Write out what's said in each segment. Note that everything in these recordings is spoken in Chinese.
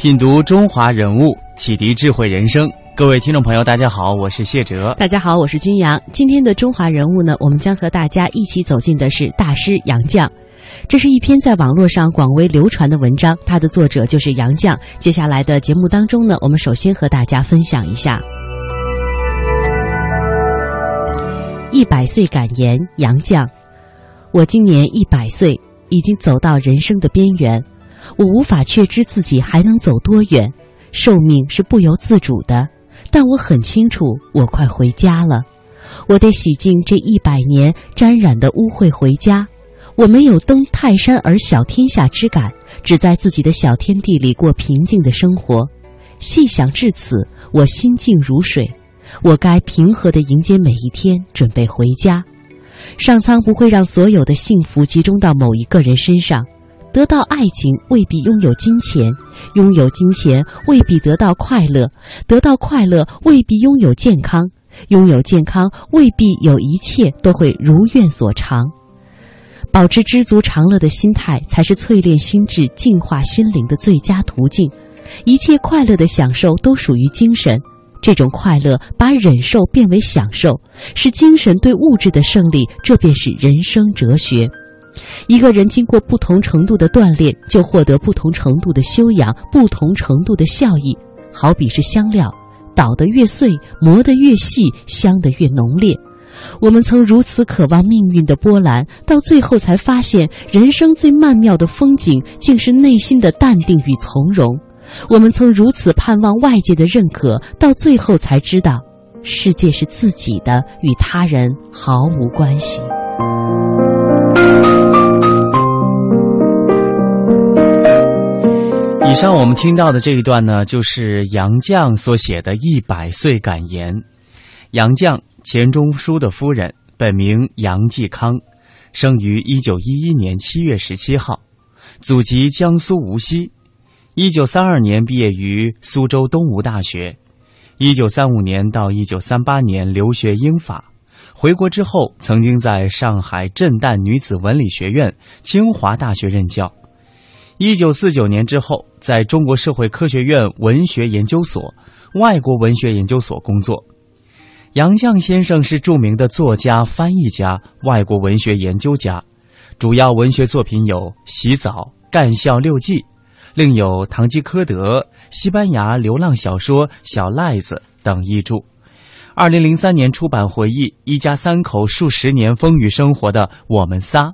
品读中华人物，启迪智慧人生。各位听众朋友，大家好，我是谢哲。大家好，我是君阳。今天的中华人物呢，我们将和大家一起走进的是大师杨绛。这是一篇在网络上广为流传的文章，它的作者就是杨绛。接下来的节目当中呢，我们首先和大家分享一下一百岁感言。杨绛，我今年一百岁，已经走到人生的边缘。我无法确知自己还能走多远，寿命是不由自主的，但我很清楚，我快回家了。我得洗净这一百年沾染的污秽回家。我没有登泰山而小天下之感，只在自己的小天地里过平静的生活。细想至此，我心静如水。我该平和地迎接每一天，准备回家。上苍不会让所有的幸福集中到某一个人身上。得到爱情未必拥有金钱，拥有金钱未必得到快乐，得到快乐未必拥有健康，拥有健康未必有一切都会如愿所偿。保持知足常乐的心态，才是淬炼心智、净化心灵的最佳途径。一切快乐的享受都属于精神，这种快乐把忍受变为享受，是精神对物质的胜利，这便是人生哲学。一个人经过不同程度的锻炼，就获得不同程度的修养，不同程度的效益。好比是香料，捣得越碎，磨得越细，香得越浓烈。我们曾如此渴望命运的波澜，到最后才发现，人生最曼妙的风景，竟是内心的淡定与从容。我们曾如此盼望外界的认可，到最后才知道，世界是自己的，与他人毫无关系。以上我们听到的这一段呢，就是杨绛所写的一百岁感言。杨绛，钱钟书的夫人，本名杨继康，生于一九一一年七月十七号，祖籍江苏无锡。一九三二年毕业于苏州东吴大学，一九三五年到一九三八年留学英法。回国之后，曾经在上海震旦女子文理学院、清华大学任教。一九四九年之后，在中国社会科学院文学研究所、外国文学研究所工作。杨绛先生是著名的作家、翻译家、外国文学研究家，主要文学作品有《洗澡》《干校六记》，另有《堂吉诃德》、西班牙流浪小说《小赖子》等译著。二零零三年出版回忆一家三口数十年风雨生活的《我们仨》，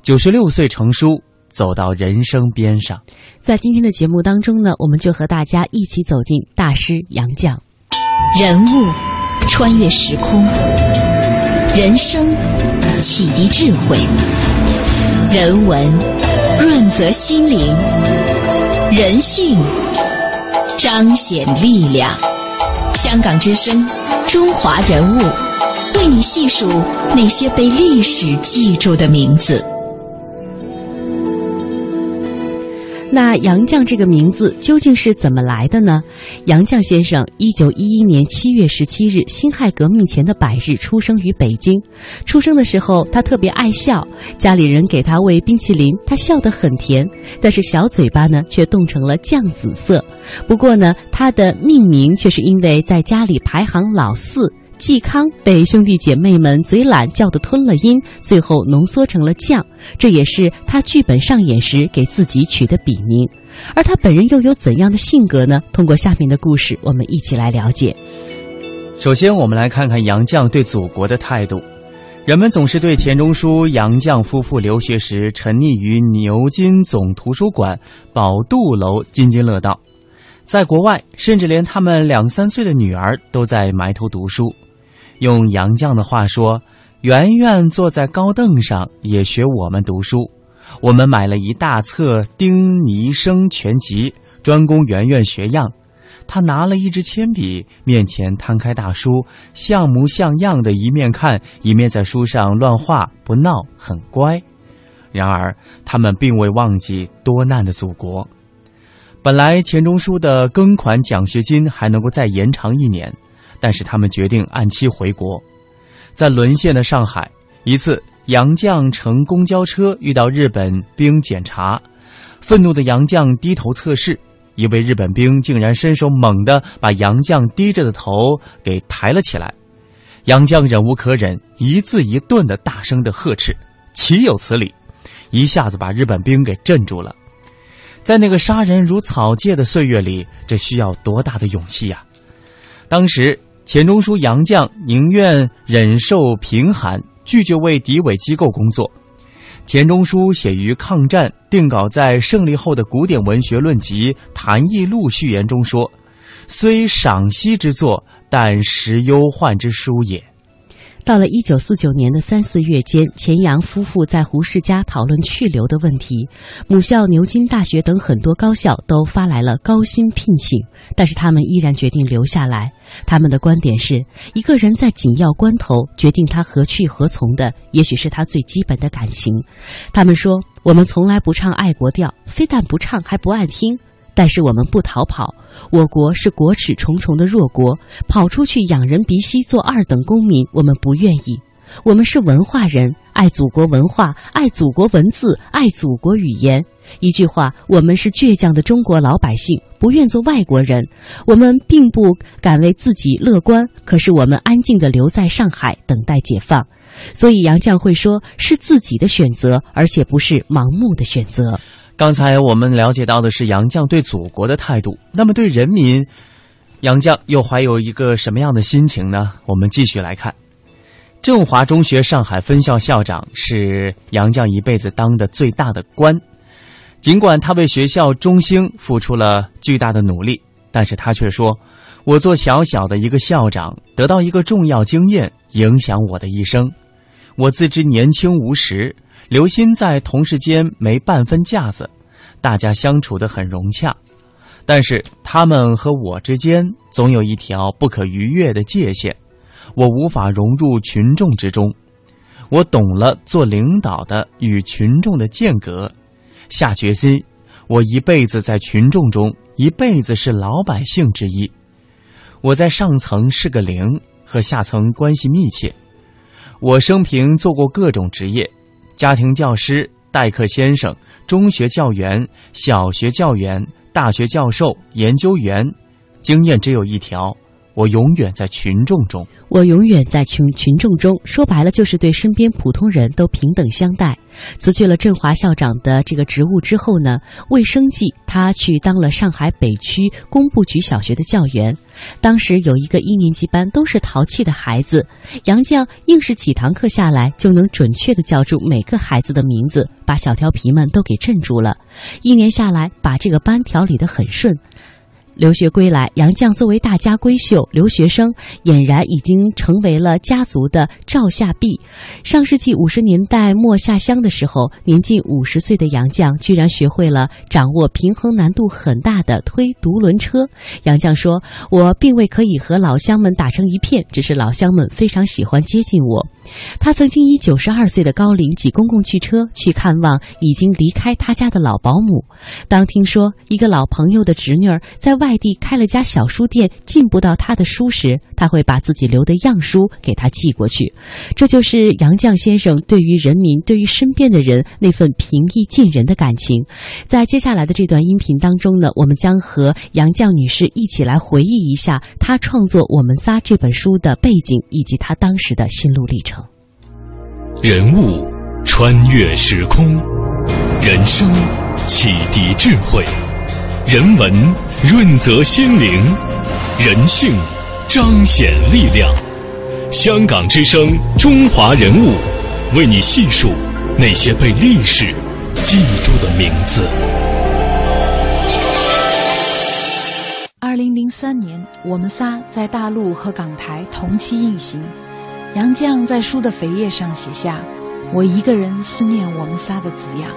九十六岁成书。走到人生边上，在今天的节目当中呢，我们就和大家一起走进大师杨绛。人物穿越时空，人生启迪智慧，人文润泽心灵，人性彰显力量。香港之声，中华人物，为你细数那些被历史记住的名字。那杨绛这个名字究竟是怎么来的呢？杨绛先生，一九一一年七月十七日，辛亥革命前的百日出生于北京。出生的时候，他特别爱笑，家里人给他喂冰淇淋，他笑得很甜，但是小嘴巴呢却冻成了酱紫色。不过呢，他的命名却是因为在家里排行老四。嵇康被兄弟姐妹们嘴懒叫的吞了音，最后浓缩成了绛，这也是他剧本上演时给自己取的笔名。而他本人又有怎样的性格呢？通过下面的故事，我们一起来了解。首先，我们来看看杨绛对祖国的态度。人们总是对钱钟书、杨绛夫妇留学时沉溺于牛津总图书馆宝杜楼津津乐道，在国外，甚至连他们两三岁的女儿都在埋头读书。用杨绛的话说，圆圆坐在高凳上，也学我们读书。我们买了一大册《丁尼生全集》，专供圆圆学样。他拿了一支铅笔，面前摊开大书，像模像样的，一面看，一面在书上乱画，不闹，很乖。然而，他们并未忘记多难的祖国。本来钱钟书的庚款奖学金还能够再延长一年，但是他们决定按期回国。在沦陷的上海，一次杨绛乘公交车遇到日本兵检查，愤怒的杨绛低头测试，一位日本兵竟然伸手猛地把杨绛低着的头给抬了起来。杨绛忍无可忍，一字一顿的大声的呵斥：“岂有此理！”一下子把日本兵给镇住了。在那个杀人如草芥的岁月里，这需要多大的勇气呀！当时。钱钟书、杨绛宁愿忍受贫寒，拒绝为敌伪机构工作。钱钟书写于抗战，定稿在胜利后的古典文学论集《谭艺录》序言中说：“虽赏析之作，但实忧患之书也。”到了一九四九年的三四月间，钱杨夫妇在胡适家讨论去留的问题。母校牛津大学等很多高校都发来了高薪聘请，但是他们依然决定留下来。他们的观点是：一个人在紧要关头决定他何去何从的，也许是他最基本的感情。他们说：“我们从来不唱爱国调，非但不唱，还不爱听。”但是我们不逃跑，我国是国耻重重的弱国，跑出去仰人鼻息做二等公民，我们不愿意。我们是文化人，爱祖国文化，爱祖国文字，爱祖国语言。一句话，我们是倔强的中国老百姓，不愿做外国人。我们并不敢为自己乐观，可是我们安静地留在上海，等待解放。所以杨绛会说，是自己的选择，而且不是盲目的选择。刚才我们了解到的是杨绛对祖国的态度，那么对人民，杨绛又怀有一个什么样的心情呢？我们继续来看，振华中学上海分校校长是杨绛一辈子当的最大的官，尽管他为学校中兴付出了巨大的努力，但是他却说：“我做小小的一个校长，得到一个重要经验，影响我的一生。我自知年轻无识。”刘鑫在同事间没半分架子，大家相处的很融洽，但是他们和我之间总有一条不可逾越的界限，我无法融入群众之中。我懂了做领导的与群众的间隔，下决心，我一辈子在群众中，一辈子是老百姓之一。我在上层是个零，和下层关系密切。我生平做过各种职业。家庭教师、代课先生、中学教员、小学教员、大学教授、研究员，经验只有一条。我永远在群众中，我永远在群群众中。说白了，就是对身边普通人都平等相待。辞去了振华校长的这个职务之后呢，为生计，他去当了上海北区工部局小学的教员。当时有一个一年级班都是淘气的孩子，杨绛硬是几堂课下来就能准确的叫出每个孩子的名字，把小调皮们都给镇住了。一年下来，把这个班调理得很顺。留学归来，杨绛作为大家闺秀，留学生俨然已经成为了家族的照下壁。上世纪五十年代末下乡的时候，年近五十岁的杨绛居然学会了掌握平衡难度很大的推独轮车。杨绛说：“我并未可以和老乡们打成一片，只是老乡们非常喜欢接近我。”他曾经以九十二岁的高龄挤公共汽车去看望已经离开他家的老保姆。当听说一个老朋友的侄女儿在外，外地开了家小书店，进不到他的书时，他会把自己留的样书给他寄过去。这就是杨绛先生对于人民、对于身边的人那份平易近人的感情。在接下来的这段音频当中呢，我们将和杨绛女士一起来回忆一下她创作《我们仨》这本书的背景以及她当时的心路历程。人物穿越时空，人生启迪智慧。人文润泽心灵，人性彰显力量。香港之声，中华人物，为你细数那些被历史记住的名字。二零零三年，我们仨在大陆和港台同期运行。杨绛在书的扉页上写下：“我一个人思念我们仨”的字样。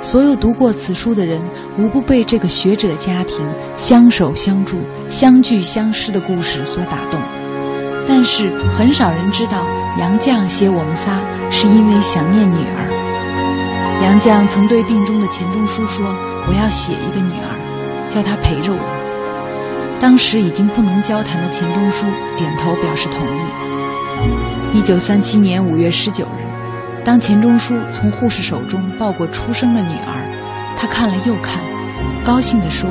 所有读过此书的人，无不被这个学者家庭 相守相助、相聚相失的故事所打动。但是，很少人知道，杨绛写我们仨是因为想念女儿。杨绛曾对病中的钱钟书说：“我要写一个女儿，叫她陪着我。”当时已经不能交谈的钱钟书点头表示同意。一九三七年五月十九，当钱钟书从护士手中抱过出生的女儿，他看了又看，高兴地说：“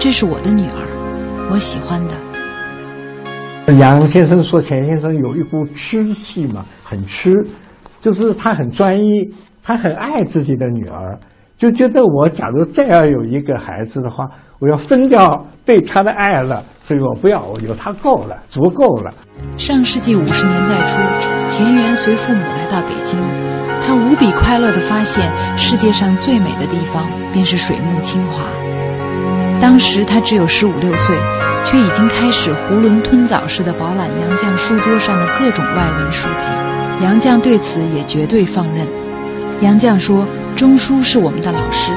这是我的女儿，我喜欢的。”杨先生说：“钱先生有一股痴气嘛，很痴，就是他很专一，他很爱自己的女儿，就觉得我假如再要有一个孩子的话，我要分掉对他的爱了，所以我不要，我有他够了，足够了。”上世纪五十年代初，钱媛随父母来到北京，他无比快乐地发现，世界上最美的地方便是水木清华。当时他只有十五六岁。却已经开始囫囵吞枣似的饱览杨绛书桌上的各种外文书籍。杨绛对此也绝对放任。杨绛说：“钟书是我们的老师，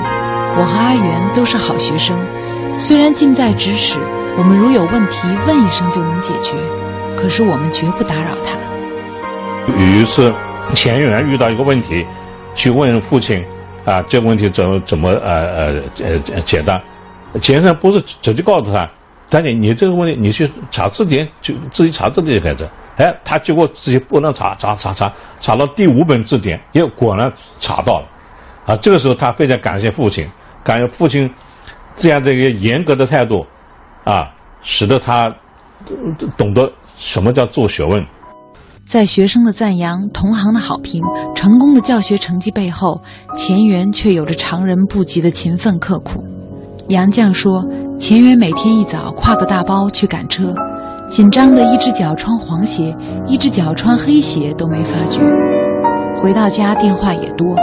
我和阿元都是好学生。虽然近在咫尺，我们如有问题问一声就能解决，可是我们绝不打扰他。”有一次，钱媛遇到一个问题，去问父亲：“啊，这个问题怎么怎么呃呃呃解答？”钱先生不是直接告诉他。但你你这个问题，你去查字典，就自己查字典开始。哎，他结果自己不能查查查查，查到第五本字典，又果然查到了。啊，这个时候他非常感谢父亲，感谢父亲这样的一个严格的态度，啊，使得他懂得什么叫做学问。在学生的赞扬、同行的好评、成功的教学成绩背后，钱媛却有着常人不及的勤奋刻苦。杨绛说。钱媛每天一早挎个大包去赶车，紧张的一只脚穿黄鞋，一只脚穿黑鞋都没发觉。回到家电话也多，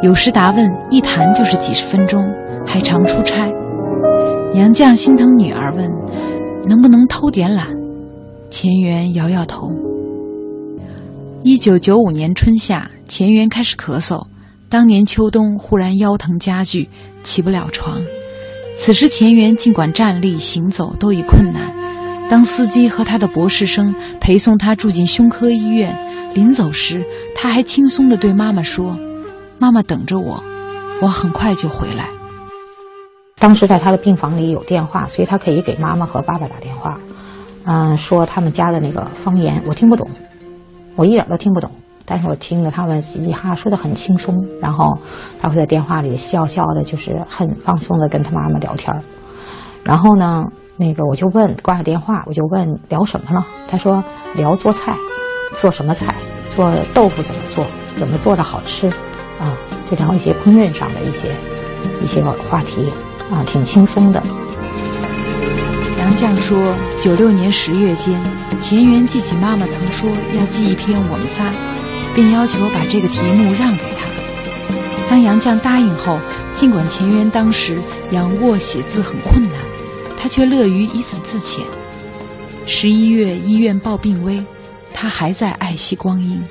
有时答问一谈就是几十分钟，还常出差。杨绛心疼女儿，问能不能偷点懒。钱媛摇摇头。一九九五年春夏，钱媛开始咳嗽，当年秋冬忽然腰疼加剧，起不了床。此时，钱媛尽管站立行走都已困难。当司机和他的博士生陪送他住进胸科医院，临走时，他还轻松地对妈妈说：“妈妈等着我，我很快就回来。”当时在他的病房里有电话，所以他可以给妈妈和爸爸打电话，嗯，说他们家的那个方言我听不懂，我一点都听不懂。但是我听着他们嘻嘻哈哈说的很轻松，然后他会在电话里笑笑的，就是很放松的跟他妈妈聊天然后呢，那个我就问挂了电话，我就问聊什么了？他说聊做菜，做什么菜？做豆腐怎么做？怎么做的好吃？啊，就聊一些烹饪上的一些一些话题啊，挺轻松的。杨绛说，九六年十月间，钱媛记起妈妈曾说要寄一篇我们仨。便要求把这个题目让给他。当杨绛答应后，尽管钱媛当时仰卧写字很困难，他却乐于以此自遣。十一月医院报病危，他还在爱惜光阴。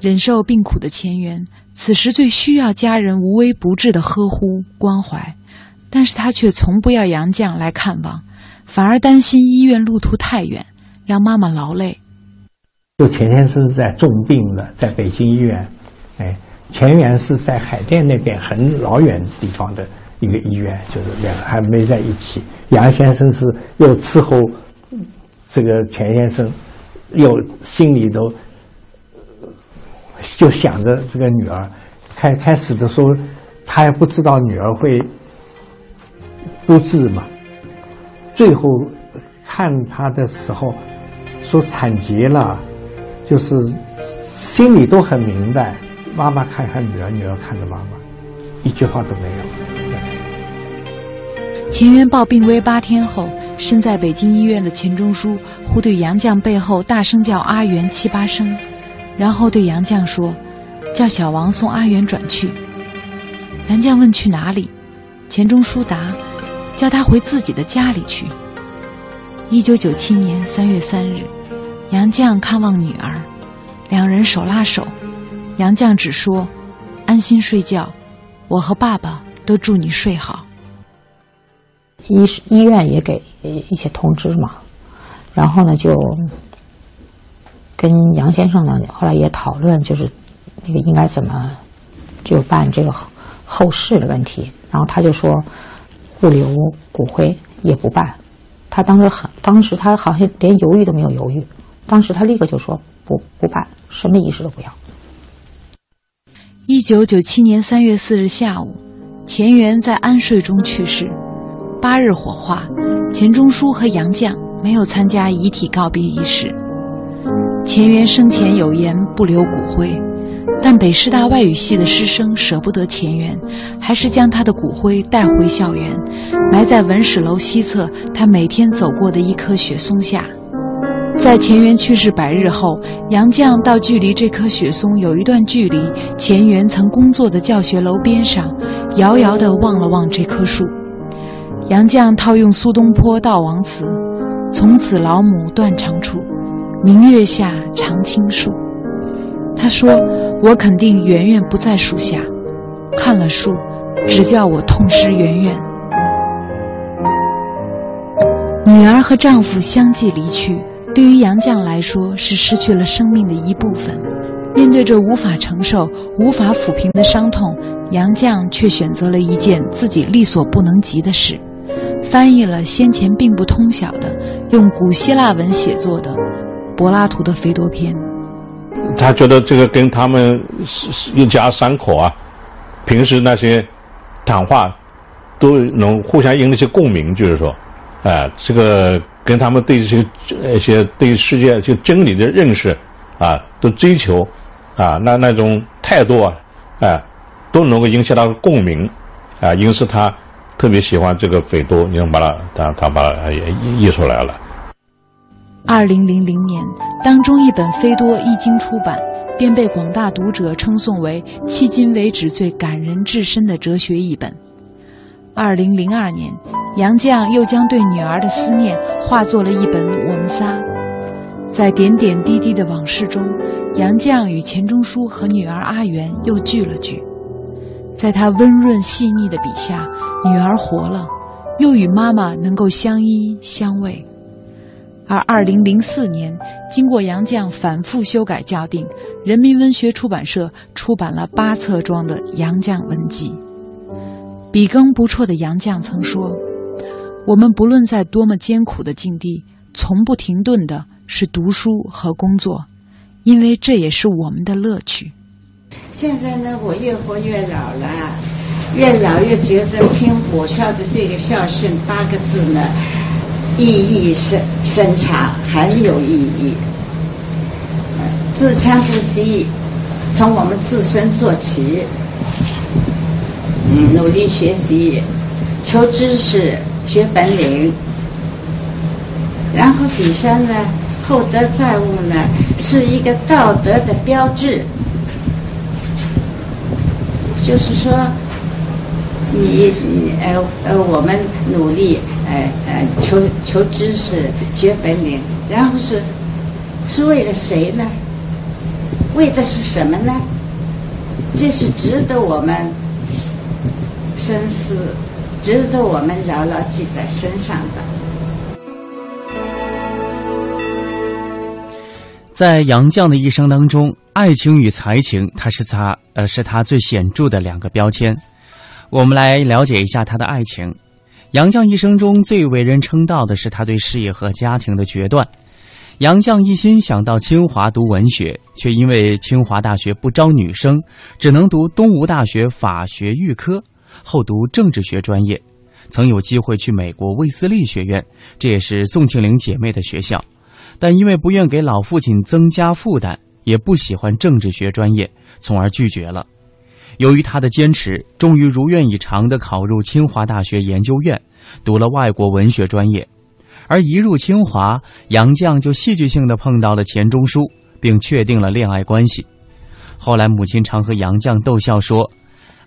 忍受病苦的钱媛，此时最需要家人无微不至的呵护关怀，但是他却从不要杨绛来看望，反而担心医院路途太远，让妈妈劳累。就钱先生在重病了，在北京医院，哎，钱媛是在海淀那边很老远地方的一个医院，就是两个还没在一起。杨先生是又伺候这个钱先生，又心里头就想着这个女儿。开开始的时候，他还不知道女儿会不治嘛。最后看他的时候，说惨极了。就是心里都很明白，妈妈看看女儿，女儿看着妈妈，一句话都没有。钱元报病危八天后，身在北京医院的钱钟书忽对杨绛背后大声叫阿元七八声，然后对杨绛说：“叫小王送阿元转去。”杨绛问去哪里，钱钟书答：“叫他回自己的家里去。”一九九七年三月三日。杨绛看望女儿，两人手拉手。杨绛只说：“安心睡觉，我和爸爸都祝你睡好。”医医院也给一些通知嘛，然后呢就跟杨先生呢后来也讨论，就是那个应该怎么就办这个后事的问题。然后他就说不留骨灰也不办。他当时很，当时他好像连犹豫都没有犹豫，当时他立刻就说不不办，什么仪式都不要。一九九七年三月四日下午，钱媛在安睡中去世。八日火化，钱钟书和杨绛没有参加遗体告别仪式。钱媛生前有言不留骨灰，但北师大外语系的师生舍不得钱媛，还是将他的骨灰带回校园，埋在文史楼西侧他每天走过的一棵雪松下。在钱媛去世百日后，杨绛到距离这棵雪松有一段距离钱媛曾工作的教学楼边上，遥遥地望了望这棵树。杨绛套用苏东坡悼亡词：“从此老母断肠处，明月下常青树。”他说：“我肯定圆圆不在树下，看了树，只叫我痛失圆圆。”女儿和丈夫相继离去，对于杨绛来说是失去了生命的一部分。面对着无法承受、无法抚平的伤痛，杨绛却选择了一件自己力所不能及的事。翻译了先前并不通晓的用古希腊文写作的柏拉图的《斐多篇》。他觉得这个跟他们一家三口啊，平时那些谈话都能互相引起共鸣，就是说，啊，这个跟他们对这些一些对世界就真理的认识啊，都追求啊，那那种态度啊，哎，都能够引起他的共鸣啊，因此他。特别喜欢这个斐多，你能把他，他他把它译出来了。二零零零年，当中一本《斐多》一经出版，便被广大读者称颂为迄今为止最感人至深的哲学译本。二零零二年，杨绛又将对女儿的思念化作了一本《我们仨》。在点点滴滴的往事中，杨绛与钱钟书和女儿阿元又聚了聚。在他温润细腻的笔下，女儿活了，又与妈妈能够相依相偎。而二零零四年，经过杨绛反复修改校订，人民文学出版社出版了八册装的《杨绛文集》。笔耕不辍的杨绛曾说：“我们不论在多么艰苦的境地，从不停顿的是读书和工作，因为这也是我们的乐趣。”现在呢，我越活越老了，越老越觉得听我校的这个孝顺八个字呢，意义深深长，很有意义。自强不息，从我们自身做起，嗯，努力学习，求知识，学本领，然后底下呢，厚德载物呢，是一个道德的标志。就是说，你呃呃，我们努力呃呃求求知识、学本领，然后是是为了谁呢？为的是什么呢？这是值得我们深思、值得我们牢牢记在身上的。在杨绛的一生当中。爱情与才情，它是他呃是他最显著的两个标签。我们来了解一下他的爱情。杨绛一生中最为人称道的是他对事业和家庭的决断。杨绛一心想到清华读文学，却因为清华大学不招女生，只能读东吴大学法学预科，后读政治学专业。曾有机会去美国卫斯利学院，这也是宋庆龄姐妹的学校，但因为不愿给老父亲增加负担。也不喜欢政治学专业，从而拒绝了。由于他的坚持，终于如愿以偿地考入清华大学研究院，读了外国文学专业。而一入清华，杨绛就戏剧性的碰到了钱钟书，并确定了恋爱关系。后来，母亲常和杨绛逗笑说：“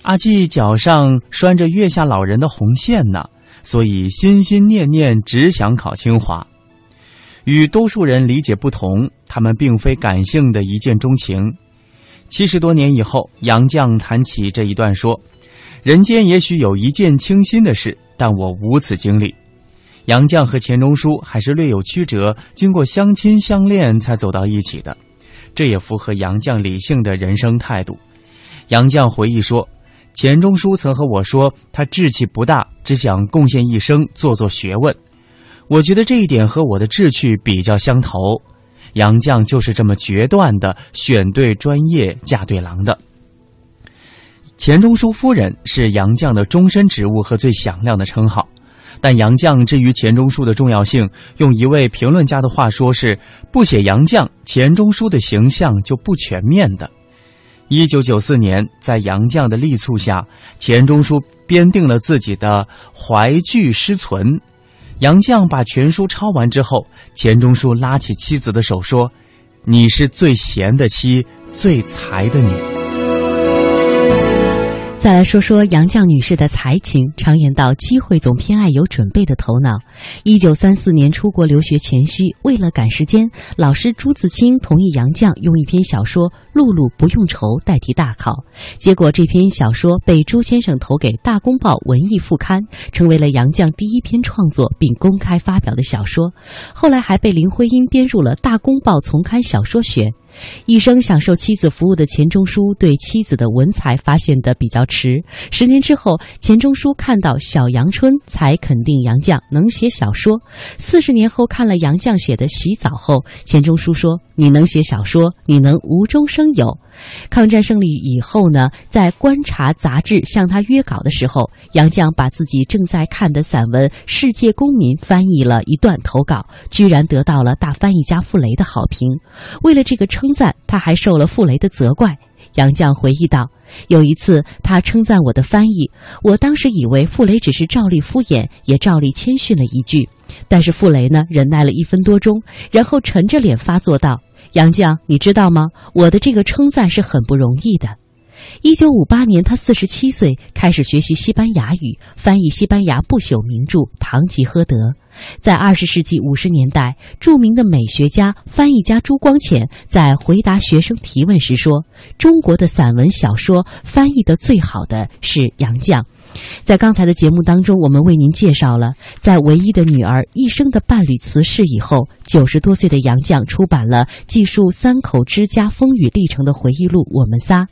阿季脚上拴着月下老人的红线呢，所以心心念念只想考清华。”与多数人理解不同，他们并非感性的一见钟情。七十多年以后，杨绛谈起这一段说：“人间也许有一见倾心的事，但我无此经历。”杨绛和钱钟书还是略有曲折，经过相亲相恋才走到一起的，这也符合杨绛理性的人生态度。杨绛回忆说：“钱钟书曾和我说，他志气不大，只想贡献一生做做学问。我觉得这一点和我的志趣比较相投。杨绛就是这么决断的选对专业，嫁对郎的。”钱钟书夫人是杨绛的终身职务和最响亮的称号。但杨绛至于钱钟书的重要性，用一位评论家的话说是：不写杨绛，钱钟书的形象就不全面的。一九九四年，在杨绛的力促下，钱钟书编定了自己的怀具诗存。杨绛把全书抄完之后，钱钟书拉起妻子的手说：“你是最贤的妻，最才的女。”再来说说杨绛女士的才情。常言道，机会总偏爱有准备的头脑。一九三四年出国留学前夕，为了赶时间，老师朱自清同意杨绛用一篇小说《露露不用愁》代替大考。结果这篇小说被朱先生投给《大公报文艺副刊》，成为了杨绛第一篇创作并公开发表的小说。后来还被林徽因编入了《大公报丛刊小说选》。一生享受妻子服务的钱钟书对妻子的文采发现的比较迟。十年之后，钱钟书看到《小阳春》，才肯定杨绛能写小说。四十年后看了杨绛写的《洗澡》后，钱钟书说：“你能写小说，你能无中生有。”抗战胜利以后呢，在《观察》杂志向他约稿的时候，杨绛把自己正在看的散文《世界公民》翻译了一段投稿，居然得到了大翻译家傅雷的好评。为了这个称称赞，他还受了傅雷的责怪。杨绛回忆道：“有一次，他称赞我的翻译，我当时以为傅雷只是照例敷衍，也照例谦逊了一句。但是傅雷呢，忍耐了一分多钟，然后沉着脸发作道。”杨绛，你知道吗？我的这个称赞是很不容易的。一九五八年，他四十七岁，开始学习西班牙语，翻译西班牙不朽名著《堂吉诃德》。在二十世纪五十年代，著名的美学家、翻译家朱光潜在回答学生提问时说：“中国的散文小说翻译的最好的是杨绛。”在刚才的节目当中，我们为您介绍了在唯一的女儿一生的伴侣辞世以后，九十多岁的杨绛出版了记述三口之家风雨历程的回忆录《我们仨》。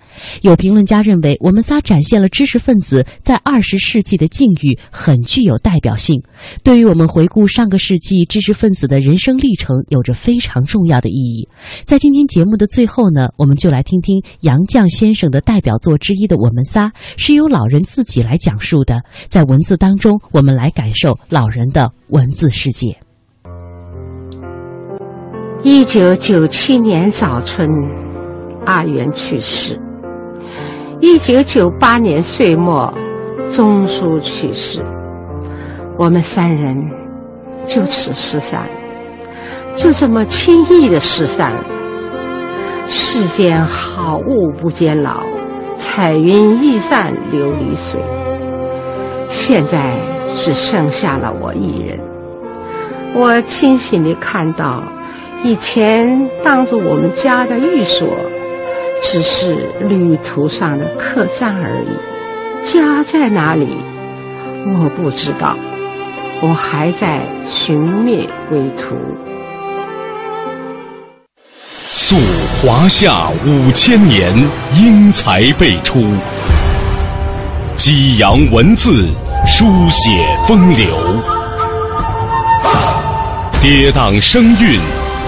有评论家认为，《我们仨》展现了知识分子在二十世纪的境遇，很具有代表性，对于我们回顾上个世纪知识分子的人生历程有着非常重要的意义。在今天节目的最后呢，我们就来听听杨绛先生的代表作之一的《我们仨》，是由老人自己来讲。述的，在文字当中，我们来感受老人的文字世界。一九九七年早春，阿元去世。一九九八年岁末，钟书去世。我们三人就此失散，就这么轻易的失散了。世间好物不坚牢，彩云易散琉璃水。现在只剩下了我一人。我清醒地看到，以前当做我们家的寓所，只是旅途上的客栈而已。家在哪里？我不知道。我还在寻觅归途。溯华夏五千年，英才辈出。激扬文字，书写风流；跌宕声韵，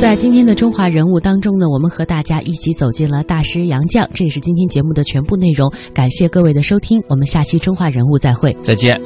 在今天的中华人物当中呢，我们和大家一起走进了大师杨绛，这也是今天节目的全部内容。感谢各位的收听，我们下期中华人物再会，再见。